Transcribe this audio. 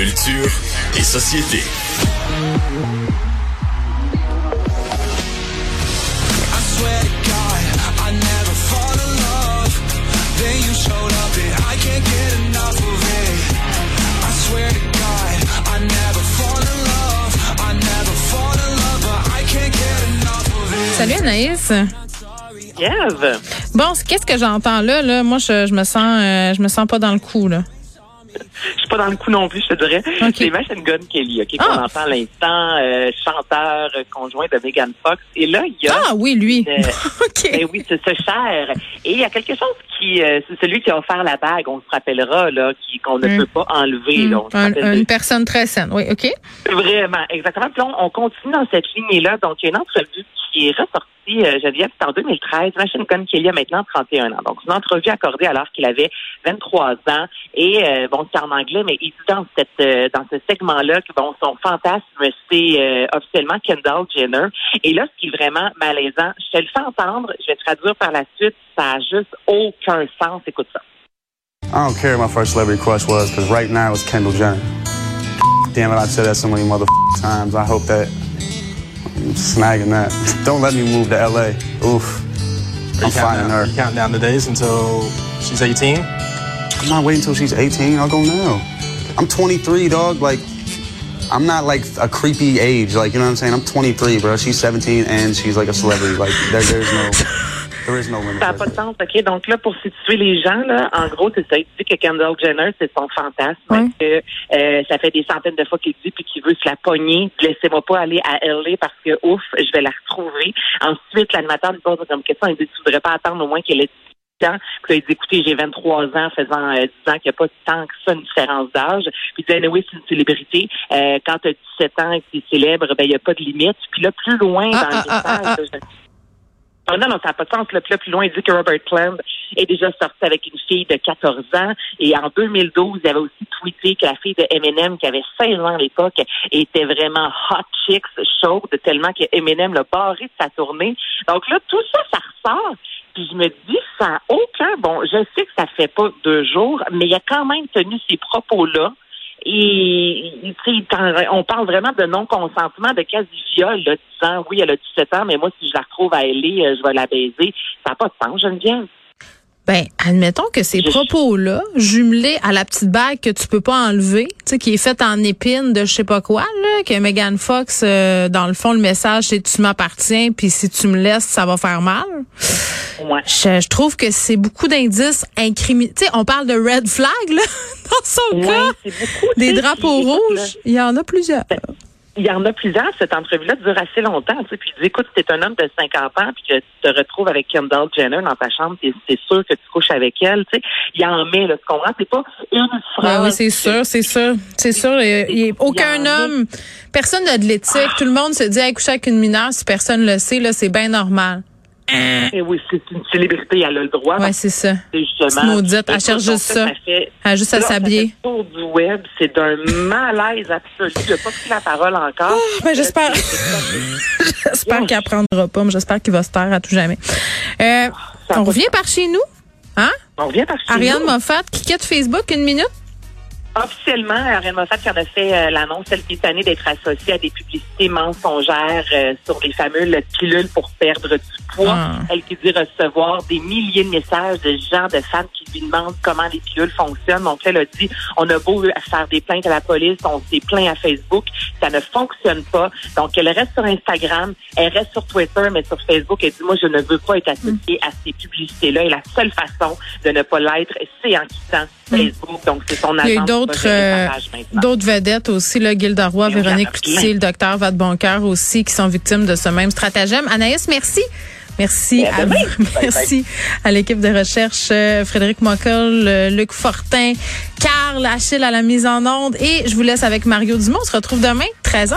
Culture et société. Salut Anaïs. Yves. Bon, qu'est-ce que j'entends là, là? Moi, je, je me sens euh, je me sens pas dans le coup, là. Je suis pas dans le coup non plus, je te dirais. C'est Machine Gun Kelly, OK, Ah. qu'on entend à l'instant, euh, chanteur euh, conjoint de Megan Fox. Et là, il y a... Ah oui, lui. Euh, OK. Ben oui, c'est ce cher. Et il y a quelque chose qui, euh, c'est celui qui a offert la bague, on se rappellera, là, qui qu'on ne Mm. peut pas enlever. Là. On se un- rappelle de- une personne très saine. Oui, OK. Vraiment, exactement. Puis là, on, on continue dans cette lignée-là. Donc, il y a une entrevue qui est ressortie, euh, Geneviève, c'est en 2013. Machine Gun Kelly a maintenant 31 ans. Donc, une entrevue accordée alors qu'il avait 23 ans. Et, euh, bon, c'est en anglais, mais il dit dans, euh, ce segment-là que, bon, son fantasme, c'est euh, officiellement Kendall Jenner. Et là, ce qui est vraiment malaisant, je te le fais entendre, je vais traduire par la suite, ça a juste aucun sens. Écoute ça. I don't care who my first celebrity crush was, because right now it's Kendall Jenner. Damn it, I've said that so many mother times. I hope that I'm snagging that. Don't let me move to LA. Oof. I'm finding counting her. you counting down the days until she's 18? I'm not waiting until she's 18. I'll go now. I'm 23, dog. Like, I'm not like a creepy age. Like, you know what I'm saying? I'm 23, bro. She's 17 and she's like a celebrity. Like, there, there's no, there is no limit. Ça n'a pas de sens, OK? Donc là, pour situer les gens, là, en gros, c'est ça. Il dit que Kendall Jenner, c'est son fantasme. Que euh, ça fait des centaines de fois qu'il dit puis qu'il veut se la pogner. Laissez-moi pas aller à LA parce que, ouf, je vais la retrouver. Ensuite, l'animateur lui pose comme question. Il dit, tu voudrais pas attendre au moins qu'elle ait 18 ans? Puis là, il dit, écoutez, j'ai 23 ans, faisant euh, 10 ans qu'il n'y a pas tant que ça une différence d'âge. Puis il dit, anyway, c'est une célébrité. Euh, quand tu as 17 ans et que tu es célèbre, ben, il n'y a pas de limite. Puis là, plus loin Ah, dans ah, le ah, ah, message, je- ah non, non, ça n'a pas de sens. Là, plus loin, il dit que Robert Plant est déjà sorti avec une fille de 14 ans. Et en 2012, il avait aussi tweeté que la fille de Eminem, qui avait 16 ans à l'époque, était vraiment hot chicks, chaude, tellement que Eminem l'a barré de sa tournée. Donc là, tout ça, ça ressort. Puis je me dis, ça n'a aucun... Bon, je sais que ça fait pas deux jours, mais il a quand même tenu ces propos-là. Et on parle vraiment de non-consentement, de quasi-viol, disant oui, elle a 17 ans, mais moi, si je la retrouve à LA, euh, je vais la baiser. Ça n'a pas de sens, Geneviève. Ben, admettons que ces propos-là, jumelés à la petite bague que tu peux pas enlever, tu sais, qui est faite en épine de je sais pas quoi, là, que Megan Fox, euh, dans le fond, le message, c'est tu m'appartiens, puis si tu me laisses, ça va faire mal. Ouais. Je, je trouve que c'est beaucoup d'indices incriminés. Tu sais, on parle de red flag, là, dans son Ouais, cas. beaucoup. Des drapeaux rouges, il y en a plusieurs. Il y en a plusieurs. Cette entrevue-là dure assez longtemps. Tu sais, puis il dit, écoute, t'es un homme de 50 ans puis que tu te retrouves avec Kendall Jenner dans ta chambre, t'es- c'est sûr que tu couches avec elle. Tu sais, il en met, là, tu comprends? C'est pas une phrase. Ben oui, c'est sûr, c'est sûr. C'est sûr. Il aucun homme, personne n'a de l'éthique. Tout le monde se dit, hey, coucher avec une mineure, si personne le sait, là, c'est bien normal. Eh oui, c'est une célébrité, elle a le droit. Donc, c'est ça. c'est justement. Maudite, elle cherche juste ça. fait- Elle a juste à ça s'habiller. le du web, c'est d'un malaise absolu. Il n'a pas pris la parole encore. Ben, j'espère. j'espère qu'il apprendra pas, mais j'espère qu'il va se taire à tout jamais. Euh, on revient par chez nous. Hein? On revient par chez Ariane nous. Moffat qui quitte Facebook une minute. Officiellement, Ariane Moffat qui en a fait euh, l'annonce, elle qui est tannée d'être associée à des publicités mensongères euh, sur les fameuses pilules pour perdre du poids. Ah. Elle qui dit recevoir des milliers de messages de gens, de femmes qui lui demandent comment les pilules fonctionnent. Donc, elle a dit, on a beau faire des plaintes à la police, on s'est plaint à Facebook, ça ne fonctionne pas. Donc, elle reste sur Instagram, elle reste sur Twitter, mais sur Facebook, elle dit, moi, je ne veux pas être associée à ces publicités-là. Et la seule façon de ne pas l'être, c'est en quittant Facebook. Donc, c'est son Il d'autres euh, d'autres vedettes aussi, là, Gilda Roy, Véronique. Cloutier, le docteur Vadeboncoeur aussi, qui sont victimes de ce même stratagème. Anaïs, merci. Merci Ben, à vous. Merci à l'équipe de recherche, euh, Frédéric Mockel, euh, Luc Fortin, Carl Achille à la mise en onde. Et je vous laisse avec Mario Dumont. On se retrouve demain, 13h.